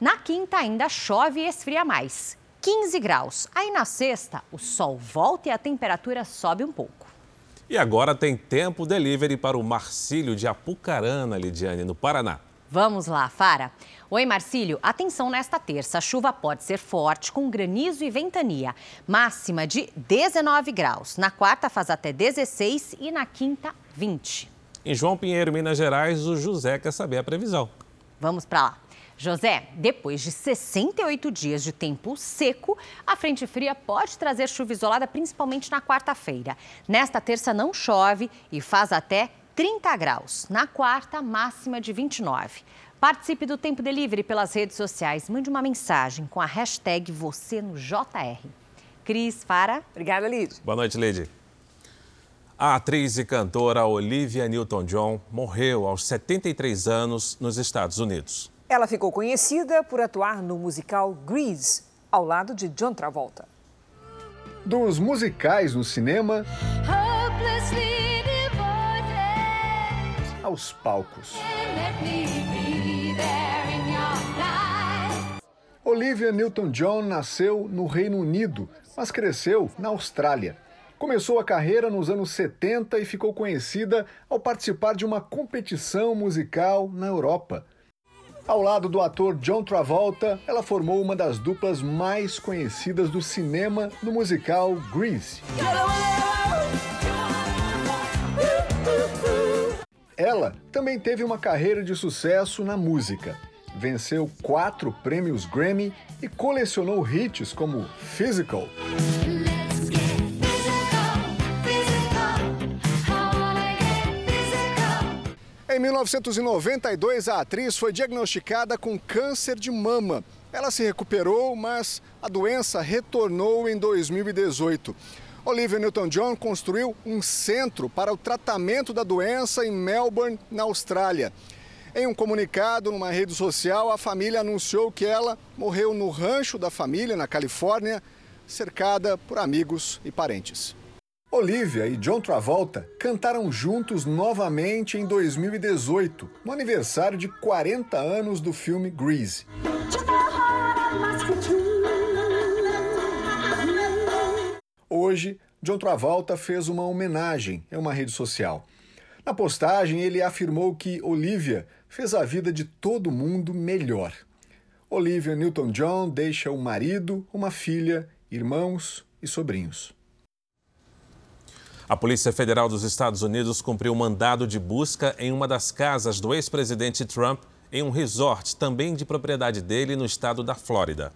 Na quinta, ainda chove e esfria mais. 15 graus. Aí na sexta, o sol volta e a temperatura sobe um pouco. E agora tem tempo delivery para o Marcílio de Apucarana, Lidiane, no Paraná. Vamos lá, Fara. Oi, Marcílio. Atenção nesta terça. A chuva pode ser forte, com granizo e ventania. Máxima de 19 graus. Na quarta faz até 16 e na quinta, 20. Em João Pinheiro, Minas Gerais, o José quer saber a previsão. Vamos para lá. José, depois de 68 dias de tempo seco, a frente fria pode trazer chuva isolada, principalmente na quarta-feira. Nesta terça não chove e faz até 30 graus. Na quarta, máxima de 29. Participe do Tempo Delivery pelas redes sociais. Mande uma mensagem com a hashtag você no JR. Cris, para. Obrigada, Lid. Boa noite, Lid. A atriz e cantora Olivia Newton-John morreu aos 73 anos nos Estados Unidos. Ela ficou conhecida por atuar no musical Grease, ao lado de John Travolta. Dos musicais no cinema aos palcos. Olivia Newton-John nasceu no Reino Unido, mas cresceu na Austrália. Começou a carreira nos anos 70 e ficou conhecida ao participar de uma competição musical na Europa. Ao lado do ator John Travolta, ela formou uma das duplas mais conhecidas do cinema no musical Grease. Ela também teve uma carreira de sucesso na música. Venceu quatro prêmios Grammy e colecionou hits como Physical. Em 1992, a atriz foi diagnosticada com câncer de mama. Ela se recuperou, mas a doença retornou em 2018. Olivia Newton-John construiu um centro para o tratamento da doença em Melbourne, na Austrália. Em um comunicado numa rede social, a família anunciou que ela morreu no rancho da família, na Califórnia, cercada por amigos e parentes. Olivia e John Travolta cantaram juntos novamente em 2018, no aniversário de 40 anos do filme Grease. Hoje, John Travolta fez uma homenagem em uma rede social. Na postagem, ele afirmou que Olivia fez a vida de todo mundo melhor. Olivia Newton-John deixa um marido, uma filha, irmãos e sobrinhos. A Polícia Federal dos Estados Unidos cumpriu mandado de busca em uma das casas do ex-presidente Trump em um resort também de propriedade dele no estado da Flórida.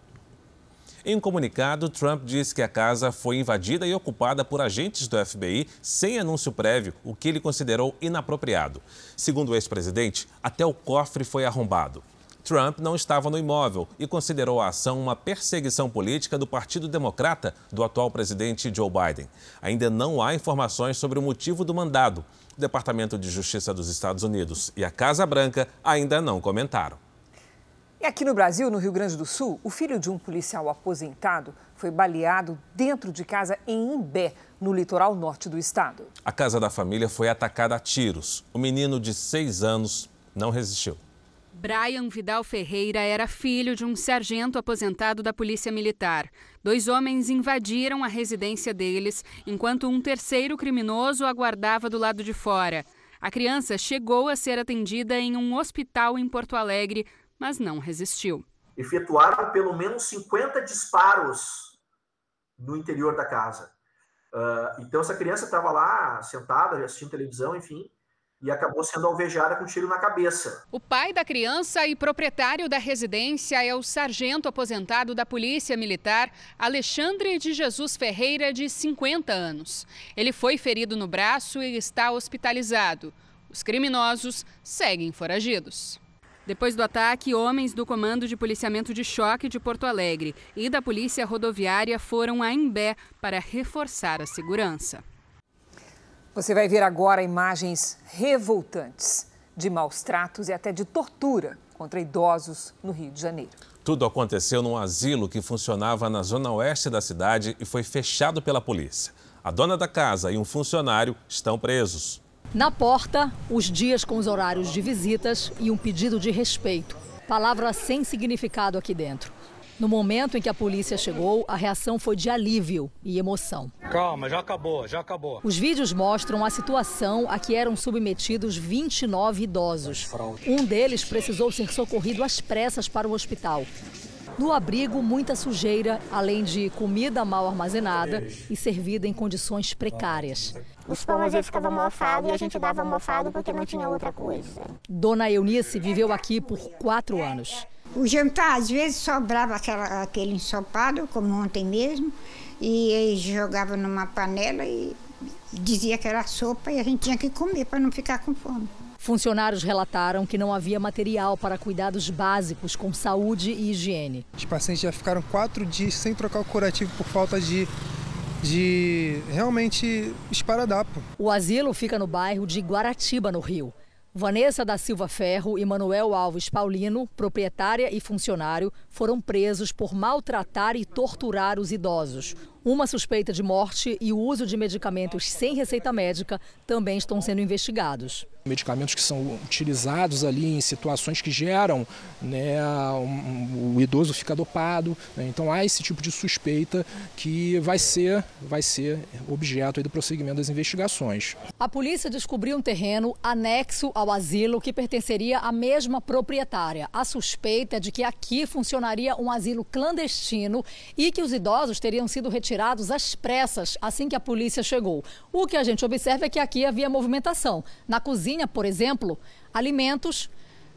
Em um comunicado, Trump disse que a casa foi invadida e ocupada por agentes do FBI sem anúncio prévio, o que ele considerou inapropriado. Segundo o ex-presidente, até o cofre foi arrombado. Trump não estava no imóvel e considerou a ação uma perseguição política do Partido Democrata do atual presidente Joe Biden. Ainda não há informações sobre o motivo do mandado. O Departamento de Justiça dos Estados Unidos e a Casa Branca ainda não comentaram. E aqui no Brasil, no Rio Grande do Sul, o filho de um policial aposentado foi baleado dentro de casa em Imbé, no litoral norte do estado. A casa da família foi atacada a tiros. O menino de seis anos não resistiu. Brian Vidal Ferreira era filho de um sargento aposentado da Polícia Militar. Dois homens invadiram a residência deles, enquanto um terceiro criminoso aguardava do lado de fora. A criança chegou a ser atendida em um hospital em Porto Alegre, mas não resistiu. Efetuaram pelo menos 50 disparos no interior da casa. Uh, então essa criança estava lá sentada, assistindo televisão, enfim, e acabou sendo alvejada com um tiro na cabeça. O pai da criança e proprietário da residência é o sargento aposentado da Polícia Militar, Alexandre de Jesus Ferreira, de 50 anos. Ele foi ferido no braço e está hospitalizado. Os criminosos seguem foragidos. Depois do ataque, homens do Comando de Policiamento de Choque de Porto Alegre e da Polícia Rodoviária foram a Imbé para reforçar a segurança. Você vai ver agora imagens revoltantes de maus tratos e até de tortura contra idosos no Rio de Janeiro. Tudo aconteceu num asilo que funcionava na zona oeste da cidade e foi fechado pela polícia. A dona da casa e um funcionário estão presos. Na porta, os dias com os horários de visitas e um pedido de respeito. Palavra sem significado aqui dentro. No momento em que a polícia chegou, a reação foi de alívio e emoção. Calma, já acabou, já acabou. Os vídeos mostram a situação a que eram submetidos 29 idosos. Um deles precisou ser socorrido às pressas para o hospital. No abrigo, muita sujeira, além de comida mal armazenada e servida em condições precárias. Os pão às vezes ficavam mofados e a gente dava mofado porque não tinha outra coisa. Dona Eunice viveu aqui por quatro anos. O jantar, às vezes, sobrava aquela, aquele ensopado, como ontem mesmo, e jogava numa panela e dizia que era sopa e a gente tinha que comer para não ficar com fome. Funcionários relataram que não havia material para cuidados básicos com saúde e higiene. Os pacientes já ficaram quatro dias sem trocar o curativo por falta de, de realmente esparadrapo. O asilo fica no bairro de Guaratiba, no Rio. Vanessa da Silva Ferro e Manuel Alves Paulino, proprietária e funcionário, foram presos por maltratar e torturar os idosos. Uma suspeita de morte e o uso de medicamentos sem receita médica também estão sendo investigados. Medicamentos que são utilizados ali em situações que geram, né, um, o idoso fica dopado. Né, então há esse tipo de suspeita que vai ser, vai ser objeto do prosseguimento das investigações. A polícia descobriu um terreno anexo ao asilo que pertenceria à mesma proprietária. A suspeita é de que aqui funcionaria um asilo clandestino e que os idosos teriam sido retirados às pressas assim que a polícia chegou. O que a gente observa é que aqui havia movimentação. Na cozinha, por exemplo, alimentos,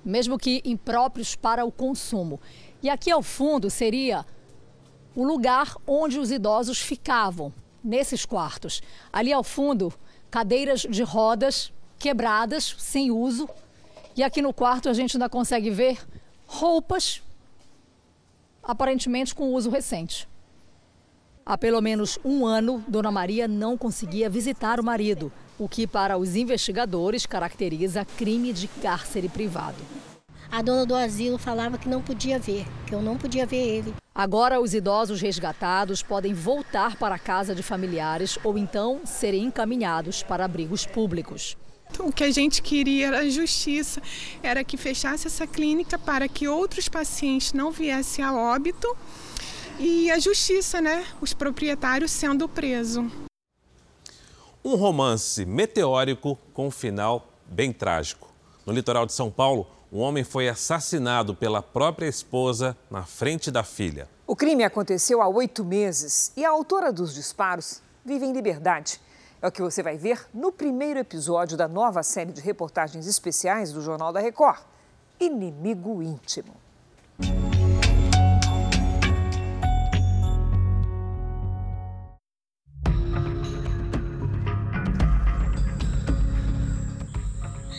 mesmo que impróprios para o consumo. E aqui ao fundo seria o lugar onde os idosos ficavam, nesses quartos. Ali ao fundo, cadeiras de rodas quebradas, sem uso. E aqui no quarto a gente ainda consegue ver roupas, aparentemente com uso recente. Há pelo menos um ano, Dona Maria não conseguia visitar o marido, o que para os investigadores caracteriza crime de cárcere privado. A dona do asilo falava que não podia ver, que eu não podia ver ele. Agora, os idosos resgatados podem voltar para a casa de familiares ou então serem encaminhados para abrigos públicos. Então, o que a gente queria era justiça, era que fechasse essa clínica para que outros pacientes não viessem a óbito e a justiça, né? Os proprietários sendo presos. Um romance meteórico com um final bem trágico. No litoral de São Paulo, um homem foi assassinado pela própria esposa na frente da filha. O crime aconteceu há oito meses e a autora dos disparos vive em liberdade. É o que você vai ver no primeiro episódio da nova série de reportagens especiais do Jornal da Record: Inimigo Íntimo.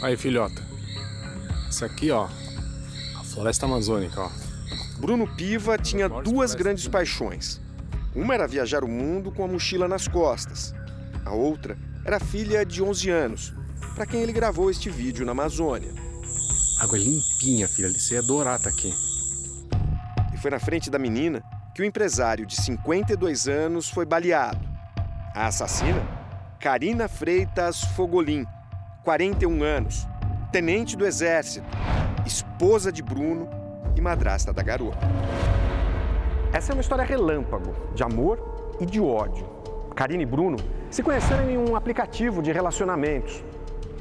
Aí, filhota. Isso aqui, ó, a floresta amazônica, ó. Bruno Piva tinha duas grandes paixões. Uma era viajar o mundo com a mochila nas costas. A outra era filha de 11 anos, para quem ele gravou este vídeo na Amazônia. Água é limpinha, filha. Você ia adorar tá aqui. E foi na frente da menina que o empresário de 52 anos foi baleado. A assassina? Karina Freitas Fogolin, 41 anos, tenente do Exército, esposa de Bruno e madrasta da garota. Essa é uma história relâmpago de amor e de ódio. Karine e Bruno se conheceram em um aplicativo de relacionamentos.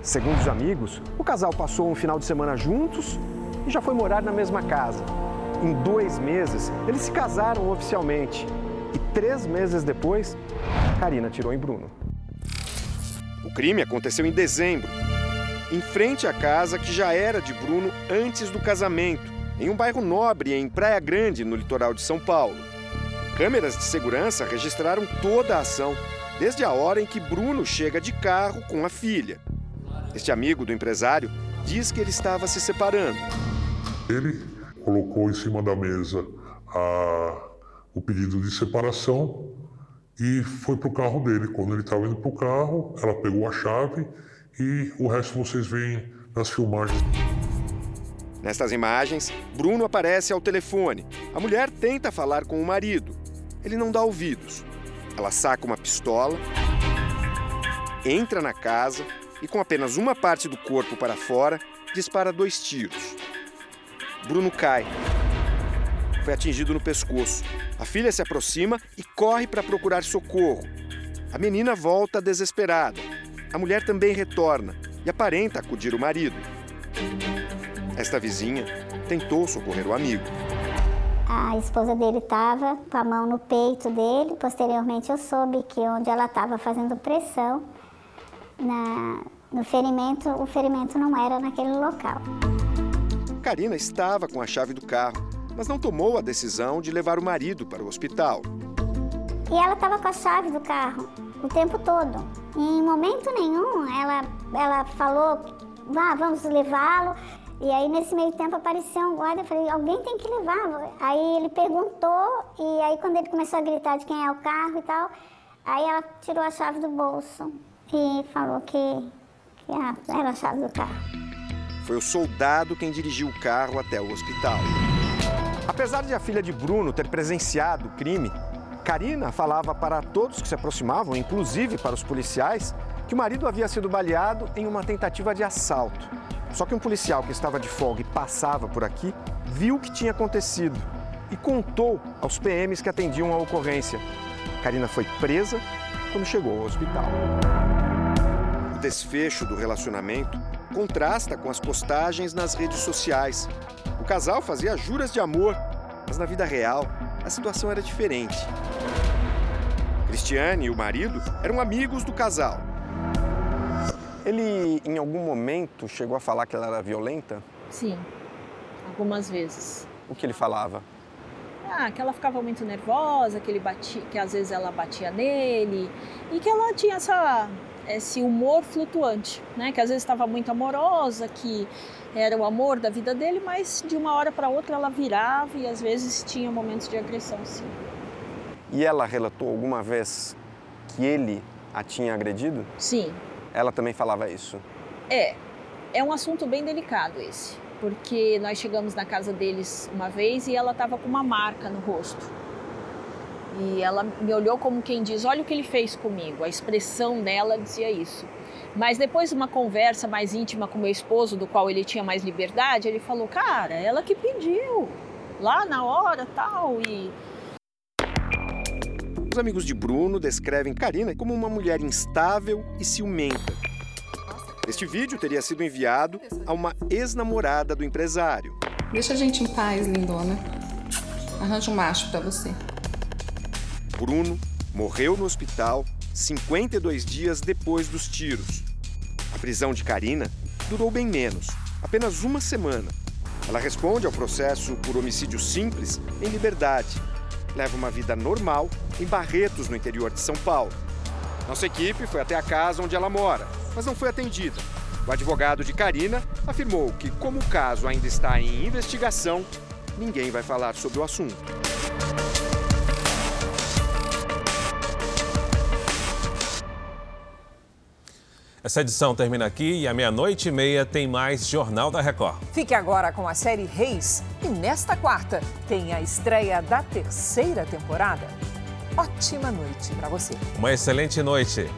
Segundo os amigos, o casal passou um final de semana juntos e já foi morar na mesma casa. Em dois meses, eles se casaram oficialmente. E três meses depois, Karina atirou em Bruno. O crime aconteceu em dezembro, em frente à casa que já era de Bruno antes do casamento, em um bairro nobre em Praia Grande, no litoral de São Paulo. Câmeras de segurança registraram toda a ação, desde a hora em que Bruno chega de carro com a filha. Este amigo do empresário diz que ele estava se separando. Ele colocou em cima da mesa a, o pedido de separação e foi para o carro dele. Quando ele estava indo para o carro, ela pegou a chave e o resto vocês veem nas filmagens. Nestas imagens, Bruno aparece ao telefone. A mulher tenta falar com o marido. Ele não dá ouvidos. Ela saca uma pistola, entra na casa e, com apenas uma parte do corpo para fora, dispara dois tiros. Bruno cai. Foi atingido no pescoço. A filha se aproxima e corre para procurar socorro. A menina volta desesperada. A mulher também retorna e aparenta acudir o marido. Esta vizinha tentou socorrer o amigo. A esposa dele estava com a mão no peito dele. Posteriormente, eu soube que onde ela estava fazendo pressão na, no ferimento, o ferimento não era naquele local. Karina estava com a chave do carro, mas não tomou a decisão de levar o marido para o hospital. E ela estava com a chave do carro o tempo todo. E em momento nenhum ela, ela falou, ah, vamos levá-lo. E aí, nesse meio tempo, apareceu um guarda. Eu falei, alguém tem que levar. Aí ele perguntou, e aí, quando ele começou a gritar de quem é o carro e tal, aí ela tirou a chave do bolso e falou que, que era a chave do carro. Foi o soldado quem dirigiu o carro até o hospital. Apesar de a filha de Bruno ter presenciado o crime, Karina falava para todos que se aproximavam, inclusive para os policiais, que o marido havia sido baleado em uma tentativa de assalto. Só que um policial que estava de folga e passava por aqui viu o que tinha acontecido e contou aos PMs que atendiam a ocorrência. Karina foi presa quando chegou ao hospital. O desfecho do relacionamento contrasta com as postagens nas redes sociais. O casal fazia juras de amor, mas na vida real a situação era diferente. Cristiane e o marido eram amigos do casal. Ele, em algum momento, chegou a falar que ela era violenta? Sim, algumas vezes. O que ele falava? Ah, que ela ficava muito nervosa, que ele batia, que às vezes ela batia nele e que ela tinha essa esse humor flutuante, né? Que às vezes estava muito amorosa, que era o amor da vida dele, mas de uma hora para outra ela virava e às vezes tinha momentos de agressão, sim. E ela relatou alguma vez que ele a tinha agredido? Sim. Ela também falava isso? É, é um assunto bem delicado esse, porque nós chegamos na casa deles uma vez e ela estava com uma marca no rosto. E ela me olhou como quem diz: Olha o que ele fez comigo. A expressão dela dizia isso. Mas depois de uma conversa mais íntima com meu esposo, do qual ele tinha mais liberdade, ele falou: Cara, ela que pediu, lá na hora tal. E os amigos de Bruno descrevem Karina como uma mulher instável e ciumenta. Este vídeo teria sido enviado a uma ex-namorada do empresário. Deixa a gente em paz, lindona. Arranja um macho para você. Bruno morreu no hospital 52 dias depois dos tiros. A prisão de Karina durou bem menos, apenas uma semana. Ela responde ao processo por homicídio simples em liberdade. Leva uma vida normal em Barretos, no interior de São Paulo. Nossa equipe foi até a casa onde ela mora, mas não foi atendida. O advogado de Karina afirmou que, como o caso ainda está em investigação, ninguém vai falar sobre o assunto. Essa edição termina aqui e à meia-noite e meia tem mais Jornal da Record. Fique agora com a série Reis e nesta quarta tem a estreia da terceira temporada. Ótima noite para você. Uma excelente noite.